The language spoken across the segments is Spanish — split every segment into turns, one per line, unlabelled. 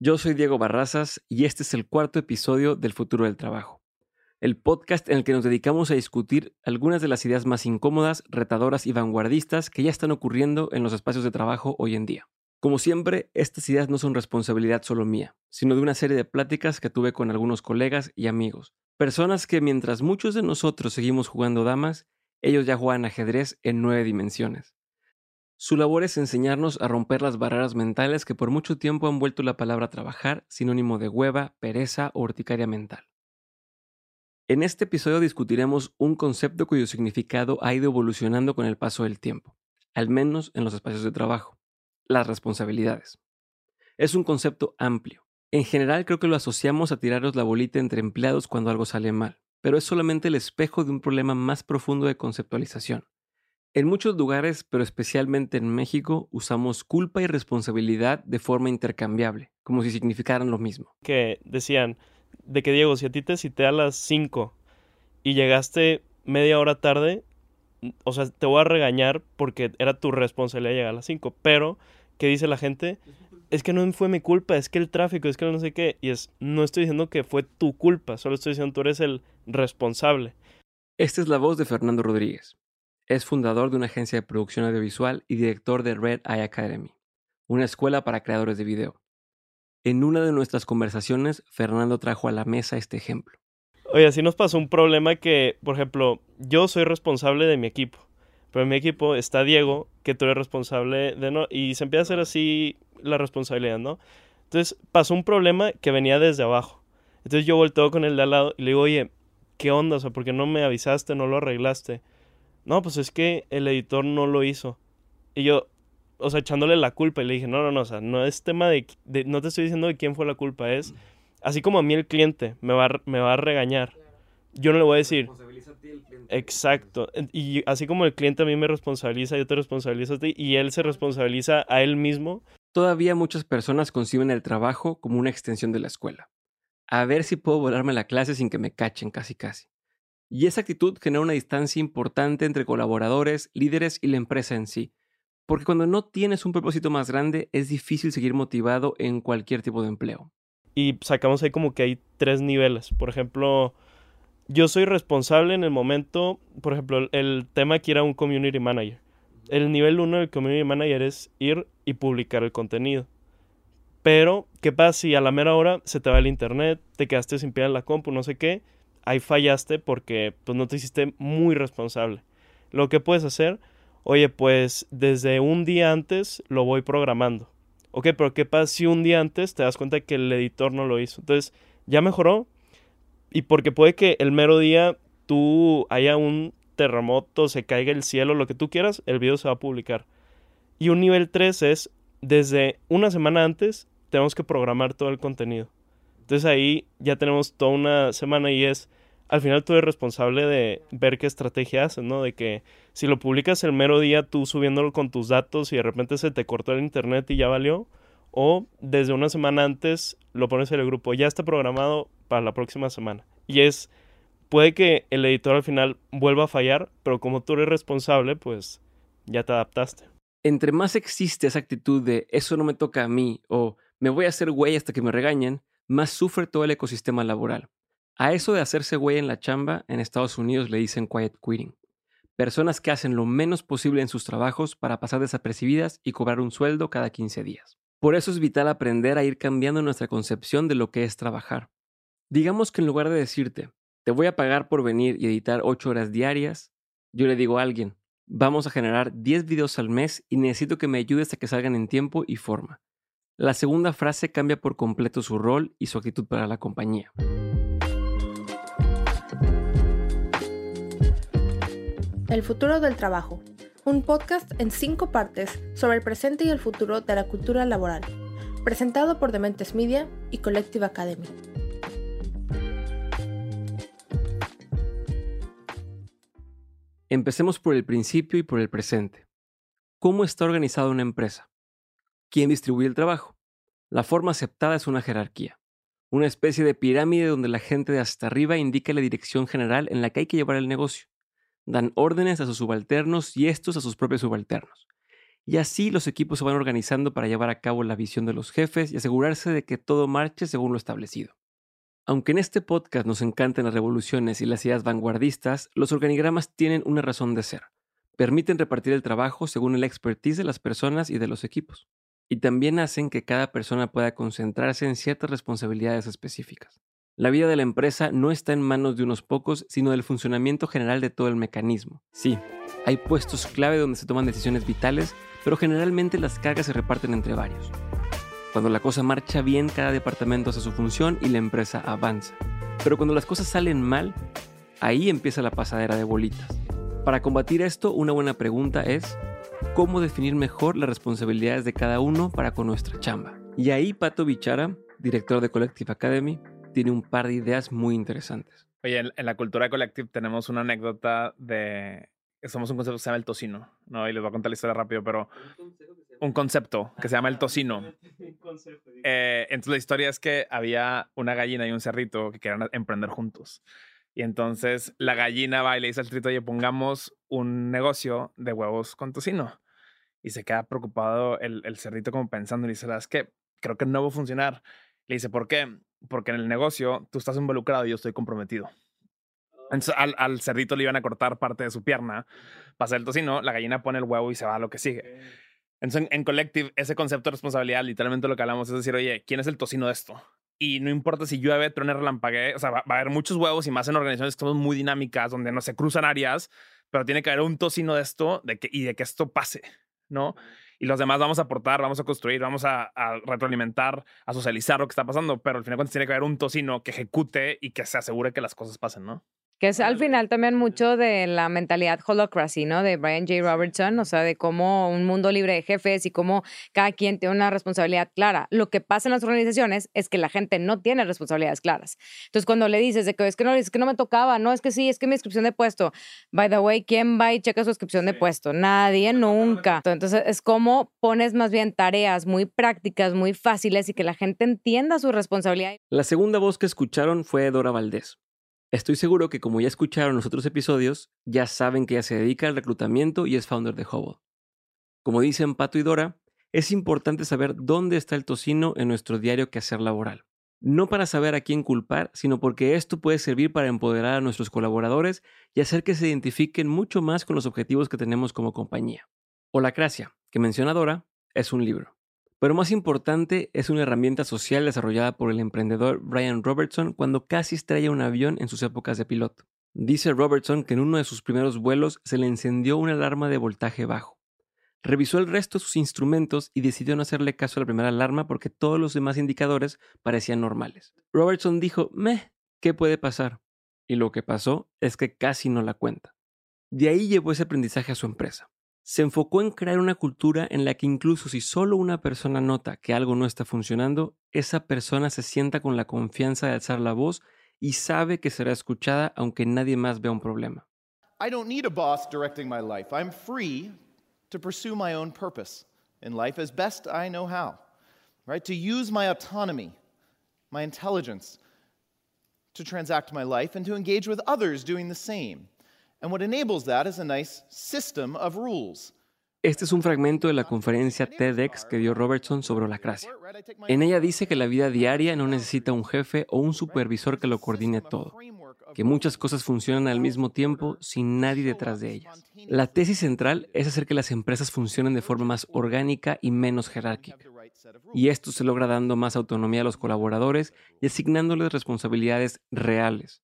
Yo soy Diego Barrazas y este es el cuarto episodio del Futuro del Trabajo, el podcast en el que nos dedicamos a discutir algunas de las ideas más incómodas, retadoras y vanguardistas que ya están ocurriendo en los espacios de trabajo hoy en día. Como siempre, estas ideas no son responsabilidad solo mía, sino de una serie de pláticas que tuve con algunos colegas y amigos, personas que mientras muchos de nosotros seguimos jugando damas, ellos ya juegan ajedrez en nueve dimensiones. Su labor es enseñarnos a romper las barreras mentales que por mucho tiempo han vuelto la palabra trabajar sinónimo de hueva, pereza o urticaria mental. En este episodio discutiremos un concepto cuyo significado ha ido evolucionando con el paso del tiempo, al menos en los espacios de trabajo, las responsabilidades. Es un concepto amplio. En general creo que lo asociamos a tiraros la bolita entre empleados cuando algo sale mal, pero es solamente el espejo de un problema más profundo de conceptualización en muchos lugares, pero especialmente en México, usamos culpa y responsabilidad de forma intercambiable, como si significaran lo mismo.
Que decían, de que Diego, si a ti te cité a las 5 y llegaste media hora tarde, o sea, te voy a regañar porque era tu responsabilidad llegar a las 5, pero, ¿qué dice la gente? Es que no fue mi culpa, es que el tráfico, es que no sé qué, y es, no estoy diciendo que fue tu culpa, solo estoy diciendo tú eres el responsable.
Esta es la voz de Fernando Rodríguez. Es fundador de una agencia de producción audiovisual y director de Red Eye Academy, una escuela para creadores de video. En una de nuestras conversaciones, Fernando trajo a la mesa este ejemplo.
Oye, así nos pasó un problema que, por ejemplo, yo soy responsable de mi equipo, pero en mi equipo está Diego, que tú eres responsable de no, y se empieza a hacer así la responsabilidad, ¿no? Entonces pasó un problema que venía desde abajo. Entonces yo volteo con el de al lado y le digo, oye, ¿qué onda? O sea, ¿por qué no me avisaste, no lo arreglaste? No, pues es que el editor no lo hizo. Y yo, o sea, echándole la culpa y le dije, no, no, no, o sea, no es tema de, no te estoy diciendo de quién fue la culpa, es, así como a mí el cliente me va, me va a regañar, yo no le voy a decir. Exacto. Y así como el cliente a mí me responsabiliza, yo te responsabilizo a ti y él se responsabiliza a él mismo.
Todavía muchas personas conciben el trabajo como una extensión de la escuela. A ver si puedo volarme la clase sin que me cachen casi casi. Y esa actitud genera una distancia importante entre colaboradores, líderes y la empresa en sí. Porque cuando no tienes un propósito más grande, es difícil seguir motivado en cualquier tipo de empleo.
Y sacamos ahí como que hay tres niveles. Por ejemplo, yo soy responsable en el momento, por ejemplo, el tema que era un community manager. El nivel uno del community manager es ir y publicar el contenido. Pero, ¿qué pasa si a la mera hora se te va el internet, te quedaste sin pie en la compu, no sé qué? Ahí fallaste porque pues no te hiciste muy responsable. Lo que puedes hacer, oye, pues desde un día antes lo voy programando. Ok, pero ¿qué pasa si un día antes te das cuenta que el editor no lo hizo? Entonces, ya mejoró. Y porque puede que el mero día tú haya un terremoto, se caiga el cielo, lo que tú quieras, el video se va a publicar. Y un nivel 3 es, desde una semana antes, tenemos que programar todo el contenido. Entonces ahí ya tenemos toda una semana y es, al final tú eres responsable de ver qué estrategia haces, ¿no? De que si lo publicas el mero día tú subiéndolo con tus datos y de repente se te cortó el internet y ya valió, o desde una semana antes lo pones en el grupo, ya está programado para la próxima semana. Y es, puede que el editor al final vuelva a fallar, pero como tú eres responsable, pues ya te adaptaste.
Entre más existe esa actitud de eso no me toca a mí o me voy a hacer güey hasta que me regañen, más sufre todo el ecosistema laboral. A eso de hacerse güey en la chamba, en Estados Unidos le dicen quiet quitting. Personas que hacen lo menos posible en sus trabajos para pasar desapercibidas y cobrar un sueldo cada 15 días. Por eso es vital aprender a ir cambiando nuestra concepción de lo que es trabajar. Digamos que en lugar de decirte, te voy a pagar por venir y editar 8 horas diarias, yo le digo a alguien, vamos a generar 10 videos al mes y necesito que me ayudes a que salgan en tiempo y forma. La segunda frase cambia por completo su rol y su actitud para la compañía.
El futuro del trabajo. Un podcast en cinco partes sobre el presente y el futuro de la cultura laboral. Presentado por Dementes Media y Collective Academy.
Empecemos por el principio y por el presente. ¿Cómo está organizada una empresa? ¿Quién distribuye el trabajo? La forma aceptada es una jerarquía, una especie de pirámide donde la gente de hasta arriba indica la dirección general en la que hay que llevar el negocio dan órdenes a sus subalternos y estos a sus propios subalternos. y así los equipos se van organizando para llevar a cabo la visión de los jefes y asegurarse de que todo marche según lo establecido. Aunque en este podcast nos encantan las revoluciones y las ideas vanguardistas, los organigramas tienen una razón de ser. Permiten repartir el trabajo según el expertise de las personas y de los equipos. Y también hacen que cada persona pueda concentrarse en ciertas responsabilidades específicas. La vida de la empresa no está en manos de unos pocos, sino del funcionamiento general de todo el mecanismo. Sí, hay puestos clave donde se toman decisiones vitales pero generalmente las cargas se reparten entre varios. Cuando la cosa marcha bien, cada departamento hace su función y la empresa avanza. Pero cuando las cosas salen mal, ahí empieza la pasadera de bolitas. Para combatir esto, una buena pregunta es, ¿cómo definir mejor las responsabilidades de cada uno para con nuestra chamba? Y ahí Pato Bichara, director de Collective Academy, tiene un par de ideas muy interesantes.
Oye, en, la cultura Collective tenemos una anécdota de somos un concepto que se llama el tocino, ¿no? Y les voy a contar la historia rápido, pero un concepto que se llama el tocino. Eh, entonces la historia es que había una gallina y un cerrito que querían emprender juntos. Y entonces la gallina va y le dice al cerrito, oye, pongamos un negocio de huevos con tocino. Y se queda preocupado el, el cerrito como pensando y dice, es que creo que no va a funcionar. Le dice, ¿por qué? Porque en el negocio tú estás involucrado y yo estoy comprometido al, al, cerdito le iban a cortar parte de su pierna, pasa el tocino, la gallina pone el huevo y se va a lo que sigue. Entonces, en, Collective, ese concepto de responsabilidad, literalmente lo que hablamos es decir, oye, ¿quién es el tocino de esto? Y no importa si llueve, truene, relampague, o sea, va, a haber muchos huevos y más en organizaciones que son muy dinámicas, donde no se cruzan áreas, pero tiene que haber un tocino de esto de que, y de que esto pase, ¿no? Y los demás vamos a aportar, vamos a construir, vamos a, a retroalimentar, a socializar lo que está pasando, pero al final de cuentas tiene que haber un tocino que ejecute y que se asegure que las cosas pasen, ¿no?
Que es al final también mucho de la mentalidad holocracy, ¿no? De Brian J. Robertson, o sea, de cómo un mundo libre de jefes y cómo cada quien tiene una responsabilidad clara. Lo que pasa en las organizaciones es que la gente no tiene responsabilidades claras. Entonces, cuando le dices de que es que no, es que no me tocaba, no, es que sí, es que mi inscripción de puesto. By the way, ¿quién va y checa su inscripción de puesto? Nadie, nunca. Entonces, es como pones más bien tareas muy prácticas, muy fáciles y que la gente entienda su responsabilidad.
La segunda voz que escucharon fue Dora Valdés Estoy seguro que como ya escucharon los otros episodios, ya saben que ella se dedica al reclutamiento y es founder de Hubble. Como dicen Pato y Dora, es importante saber dónde está el tocino en nuestro diario quehacer laboral. No para saber a quién culpar, sino porque esto puede servir para empoderar a nuestros colaboradores y hacer que se identifiquen mucho más con los objetivos que tenemos como compañía. Holacracia, que menciona Dora, es un libro. Pero más importante, es una herramienta social desarrollada por el emprendedor Brian Robertson cuando casi estrella un avión en sus épocas de piloto. Dice Robertson que en uno de sus primeros vuelos se le encendió una alarma de voltaje bajo. Revisó el resto de sus instrumentos y decidió no hacerle caso a la primera alarma porque todos los demás indicadores parecían normales. Robertson dijo, meh, ¿qué puede pasar? Y lo que pasó es que casi no la cuenta. De ahí llevó ese aprendizaje a su empresa se enfocó en crear una cultura en la que incluso si solo una persona nota que algo no está funcionando, esa persona se sienta con la confianza de alzar la voz y sabe que será escuchada aunque nadie más vea un problema.
I don't need a boss directing my life. I'm free to pursue my own purpose in life as best I know how. Right? To use my autonomy, my intelligence to transact my life and to engage with others doing the same. And what enables that is a nice system of rules.
Este es un fragmento de la conferencia TEDx que dio Robertson sobre la cracia. En ella dice que la vida diaria no necesita un jefe o un supervisor que lo coordine todo, que muchas cosas funcionan al mismo tiempo sin nadie detrás de ellas. La tesis central es hacer que las empresas funcionen de forma más orgánica y menos jerárquica. Y esto se logra dando más autonomía a los colaboradores y asignándoles responsabilidades reales,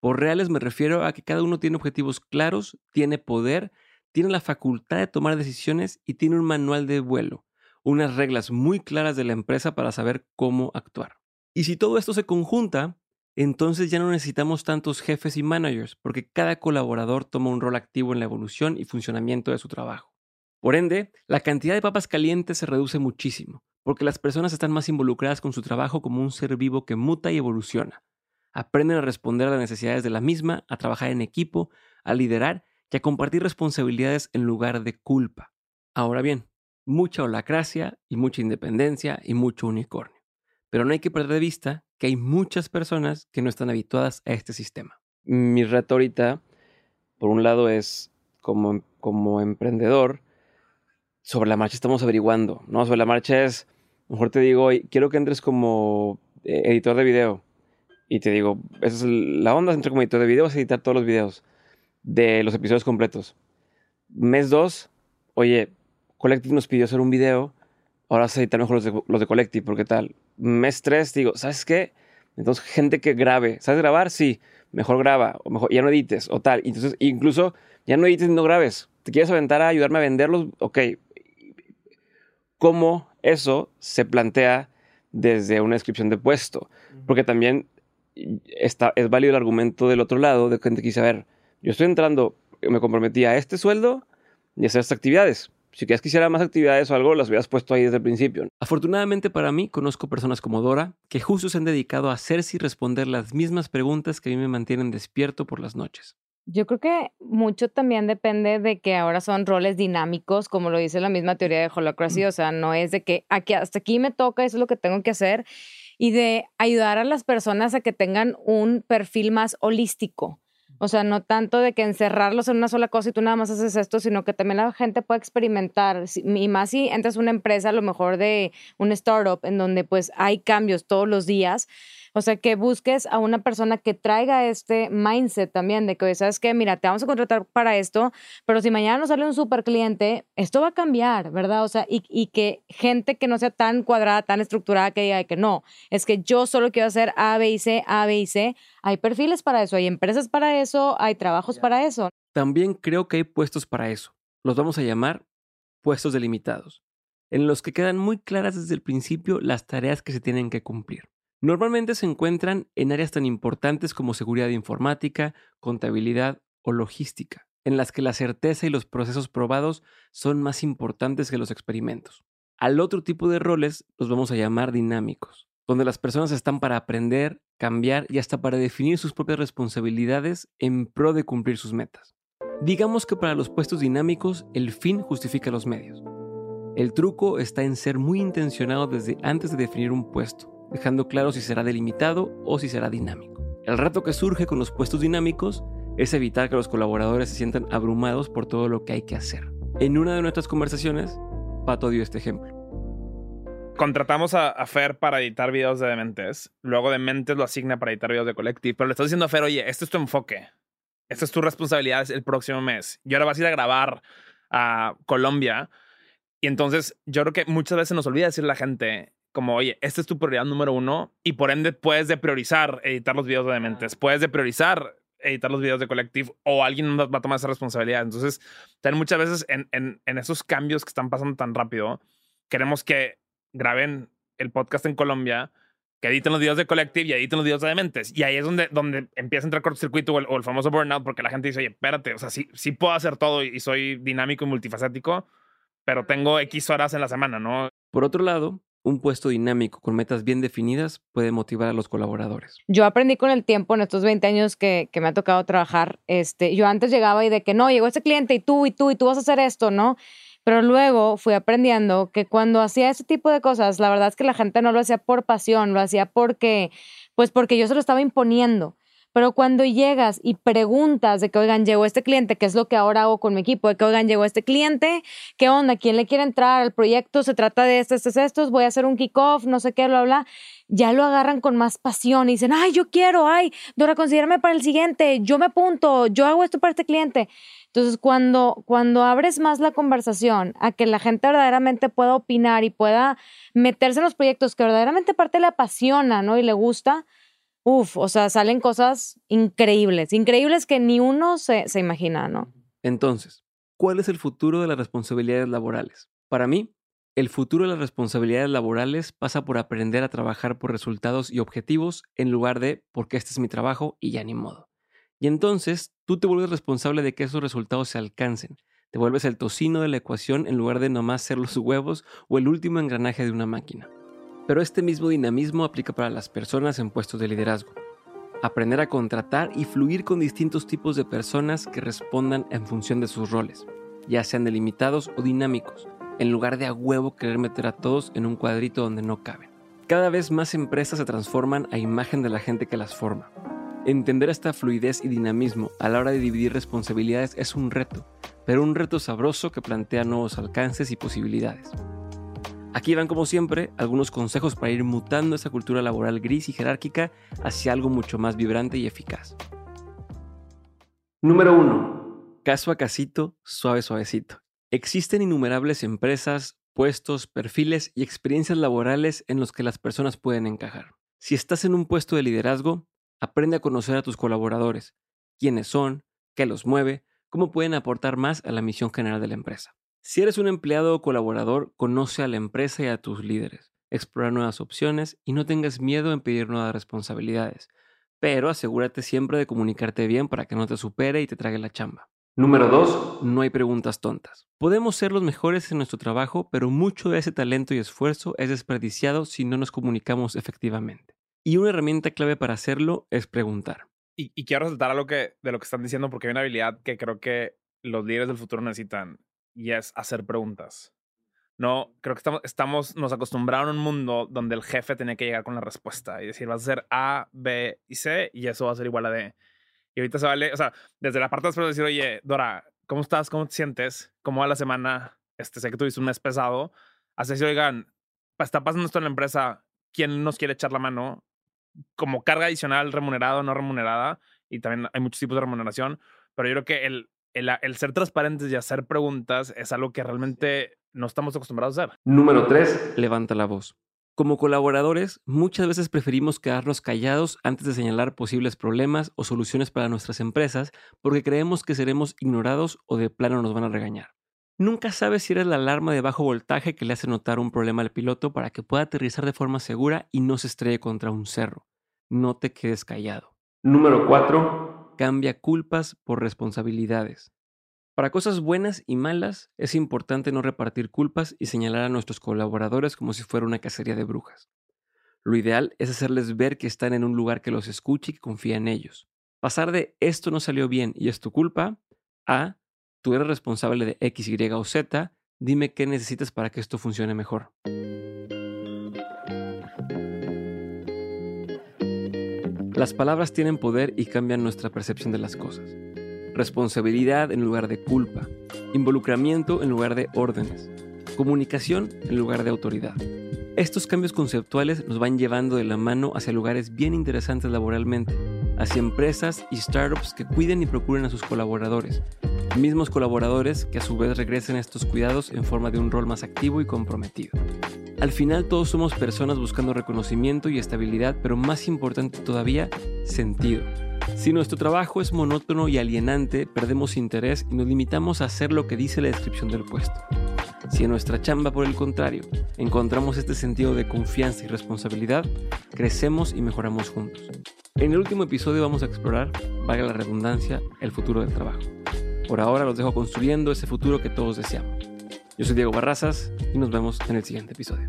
por reales me refiero a que cada uno tiene objetivos claros, tiene poder, tiene la facultad de tomar decisiones y tiene un manual de vuelo, unas reglas muy claras de la empresa para saber cómo actuar. Y si todo esto se conjunta, entonces ya no necesitamos tantos jefes y managers, porque cada colaborador toma un rol activo en la evolución y funcionamiento de su trabajo. Por ende, la cantidad de papas calientes se reduce muchísimo, porque las personas están más involucradas con su trabajo como un ser vivo que muta y evoluciona, aprenden a responder a las necesidades de la misma, a trabajar en equipo, a liderar y a compartir responsabilidades en lugar de culpa. Ahora bien, mucha holacracia y mucha independencia y mucho unicornio. Pero no hay que perder de vista que hay muchas personas que no están habituadas a este sistema. Mi reto ahorita, por un lado, es como, como emprendedor, sobre la marcha estamos averiguando, ¿no? Sobre la marcha es, mejor te digo, quiero que entres como eh, editor de video. Y te digo, esa es la onda, entrar como editor de video, vas a editar todos los videos de los episodios completos. Mes 2, oye, Collective nos pidió hacer un video, ahora vas a editar mejor los de, los de Collective, porque tal. Mes 3, digo, ¿sabes qué? Entonces, gente que grabe, ¿sabes grabar? Sí, mejor graba, o mejor ya no edites, o tal. Entonces, incluso ya no edites no grabes. ¿Te quieres aventar a ayudarme a venderlos? Ok. ¿Cómo eso se plantea desde una descripción de puesto? Porque también está, es válido el argumento del otro lado de gente que dice, a ver, yo estoy entrando, me comprometí a este sueldo y a hacer estas actividades. Si quieres que hiciera más actividades o algo, las hubieras puesto ahí desde el principio. Afortunadamente para mí, conozco personas como Dora que justo se han dedicado a hacerse y responder las mismas preguntas que a mí me mantienen despierto por las noches.
Yo creo que mucho también depende de que ahora son roles dinámicos, como lo dice la misma teoría de Holacracy, o sea, no es de que aquí, hasta aquí me toca, eso es lo que tengo que hacer, y de ayudar a las personas a que tengan un perfil más holístico. O sea, no tanto de que encerrarlos en una sola cosa y tú nada más haces esto, sino que también la gente puede experimentar. Y más si entras a una empresa, a lo mejor de un startup, en donde pues hay cambios todos los días o sea, que busques a una persona que traiga este mindset también de que, ¿sabes qué? Mira, te vamos a contratar para esto, pero si mañana nos sale un super cliente, esto va a cambiar, ¿verdad? O sea, y, y que gente que no sea tan cuadrada, tan estructurada, que diga que no, es que yo solo quiero hacer A, B y C, A, B y C. Hay perfiles para eso, hay empresas para eso, hay trabajos para eso.
También creo que hay puestos para eso. Los vamos a llamar puestos delimitados, en los que quedan muy claras desde el principio las tareas que se tienen que cumplir. Normalmente se encuentran en áreas tan importantes como seguridad informática, contabilidad o logística, en las que la certeza y los procesos probados son más importantes que los experimentos. Al otro tipo de roles los vamos a llamar dinámicos, donde las personas están para aprender, cambiar y hasta para definir sus propias responsabilidades en pro de cumplir sus metas. Digamos que para los puestos dinámicos el fin justifica los medios. El truco está en ser muy intencionado desde antes de definir un puesto dejando claro si será delimitado o si será dinámico. El reto que surge con los puestos dinámicos es evitar que los colaboradores se sientan abrumados por todo lo que hay que hacer. En una de nuestras conversaciones, Pato dio este ejemplo.
Contratamos a, Fer para editar videos de Dementes. Luego Dementes lo asigna para editar videos de Collective. Pero le estás diciendo a Fer, oye, este es tu enfoque. Esta es tu responsabilidad el próximo mes. Y ahora vas a ir a grabar a Colombia. Y entonces yo creo que muchas veces nos olvida decirle a la gente, como, oye, esta es tu prioridad número uno y por ende puedes de priorizar editar los videos de Dementes, puedes de priorizar editar los videos de Collective o alguien va a tomar esa responsabilidad. Entonces, también muchas veces en, en, en esos cambios que están pasando tan rápido, queremos que graben el podcast en Colombia, que editen los videos de Collective y editen los videos de Dementes. Y ahí es donde, donde empieza a entrar cortocircuito o el, o el famoso burnout, porque la gente dice, oye, espérate, o sea, sí, sí puedo hacer todo y soy dinámico y multifacético, pero tengo X horas en la semana, ¿no?
Por otro lado, un puesto dinámico con metas bien definidas puede motivar a los colaboradores.
Yo aprendí con el tiempo en estos 20 años que, me ha tocado trabajar. Este, yo antes llegaba y de que no, llegó este cliente y tú y tú y tú vas a hacer esto, ¿no? Pero luego fui aprendiendo que cuando hacía ese tipo de cosas, la verdad es que la gente no lo hacía por pasión, lo hacía porque, pues porque yo se lo estaba imponiendo. Pero cuando llegas y preguntas de que, oigan, llegó este cliente, que es lo que ahora hago con mi equipo, de que, oigan, llegó este cliente, ¿qué onda? ¿Quién le quiere entrar al proyecto? Se trata de estos, estos, estos, voy a hacer un kickoff, no sé qué, bla, bla. Ya lo agarran con más pasión y dicen, ay, yo quiero, ay, Dora, considérame para el siguiente, yo me apunto, yo hago esto para este cliente. Entonces, cuando, cuando abres más la conversación a que la gente verdaderamente pueda opinar y pueda meterse en los proyectos que verdaderamente parte le apasiona, ¿no? Y le gusta, uf, o sea, salen cosas increíbles, increíbles que ni uno se, se imagina, ¿no?
Entonces, ¿cuál es el futuro de las responsabilidades laborales? Para mí, el futuro de las responsabilidades laborales pasa por aprender a trabajar por resultados y objetivos en lugar de porque este es mi trabajo y ya ni modo. Y entonces tú te vuelves responsable de que esos resultados se alcancen. Te vuelves el tocino de la ecuación en lugar de nomás ser los huevos o el último engranaje de una máquina. Pero este mismo dinamismo aplica para las personas en puestos de liderazgo. Aprender a contratar y fluir con distintos tipos de personas que respondan en función de sus roles, ya sean delimitados o dinámicos, en lugar de a huevo querer meter a todos en un cuadrito donde no caben. Cada vez más empresas se transforman a imagen de la gente que las forma. Entender esta fluidez y dinamismo a la hora de dividir responsabilidades es un reto, pero un reto sabroso que plantea nuevos alcances y posibilidades. Aquí van como siempre algunos consejos para ir mutando esa cultura laboral gris y jerárquica hacia algo mucho más vibrante y eficaz. Número 1. Caso a casito, suave suavecito. Existen innumerables empresas, puestos, perfiles y experiencias laborales en los que las personas pueden encajar. Si estás en un puesto de liderazgo, aprende a conocer a tus colaboradores, quiénes son, qué los mueve, cómo pueden aportar más a la misión general de la empresa. Si eres un empleado o colaborador, conoce a la empresa y a tus líderes, explora nuevas opciones y no tengas miedo en pedir nuevas responsabilidades, pero asegúrate siempre de comunicarte bien para que no te supere y te trague la chamba. Número 2. No hay preguntas tontas. Podemos ser los mejores en nuestro trabajo, pero mucho de ese talento y esfuerzo es desperdiciado si no nos comunicamos efectivamente. Y una herramienta clave para hacerlo es preguntar.
Y, quiero resaltar algo que, de lo que están diciendo porque hay una habilidad que creo que los líderes del futuro necesitan y es hacer preguntas. No, creo que estamos, estamos, nos acostumbraron a un mundo donde el jefe tenía que llegar con la respuesta y decir, vas a hacer A, B y C y eso va a ser igual a D. Y ahorita se vale, o sea, desde la parte de decir, oye, Dora, ¿cómo estás? ¿Cómo te sientes? ¿Cómo va la semana? Este, sé que tuviste un mes pesado. Así si, oigan, está pasando esto en la empresa, ¿quién nos quiere echar la mano? Como carga adicional, remunerada o no remunerada. Y también hay muchos tipos de remuneración. Pero yo creo que el, el, el ser transparentes y hacer preguntas es algo que realmente no estamos acostumbrados a hacer.
Número tres, levanta la voz. Como colaboradores, muchas veces preferimos quedarnos callados antes de señalar posibles problemas o soluciones para nuestras empresas porque creemos que seremos ignorados o de plano nos van a regañar. Nunca sabes si eres la alarma de bajo voltaje que le hace notar un problema al piloto para que pueda aterrizar de forma segura y no se estrelle contra un cerro. No te quedes callado. Número 4. Cambia culpas por responsabilidades. Para cosas buenas y malas, es importante no repartir culpas y señalar a nuestros colaboradores como si fuera una cacería de brujas. Lo ideal es hacerles ver que están en un lugar que los escuche y que confía en ellos. Pasar de esto no salió bien y es tu culpa a tú eres responsable de X, Y o Z, dime qué necesitas para que esto funcione mejor. Las palabras tienen poder y cambian nuestra percepción de las cosas. Responsabilidad en lugar de culpa, involucramiento en lugar de órdenes, comunicación en lugar de autoridad. Estos cambios conceptuales nos van llevando de la mano hacia lugares bien interesantes laboralmente, hacia empresas y startups que cuiden y procuren a sus colaboradores, mismos colaboradores que a su vez regresen a estos cuidados en forma de un rol más activo y comprometido. Al final todos somos personas buscando reconocimiento y estabilidad, pero más importante todavía, sentido. Si nuestro trabajo es monótono y alienante, perdemos interés y nos limitamos a hacer lo que dice la descripción del puesto. Si en nuestra chamba, por el contrario, encontramos este sentido de confianza y responsabilidad, crecemos y mejoramos juntos. En el último episodio vamos a explorar, valga la redundancia, el futuro del trabajo. Por ahora los dejo construyendo ese futuro que todos deseamos. Yo soy Diego Barrazas y nos vemos en el siguiente episodio.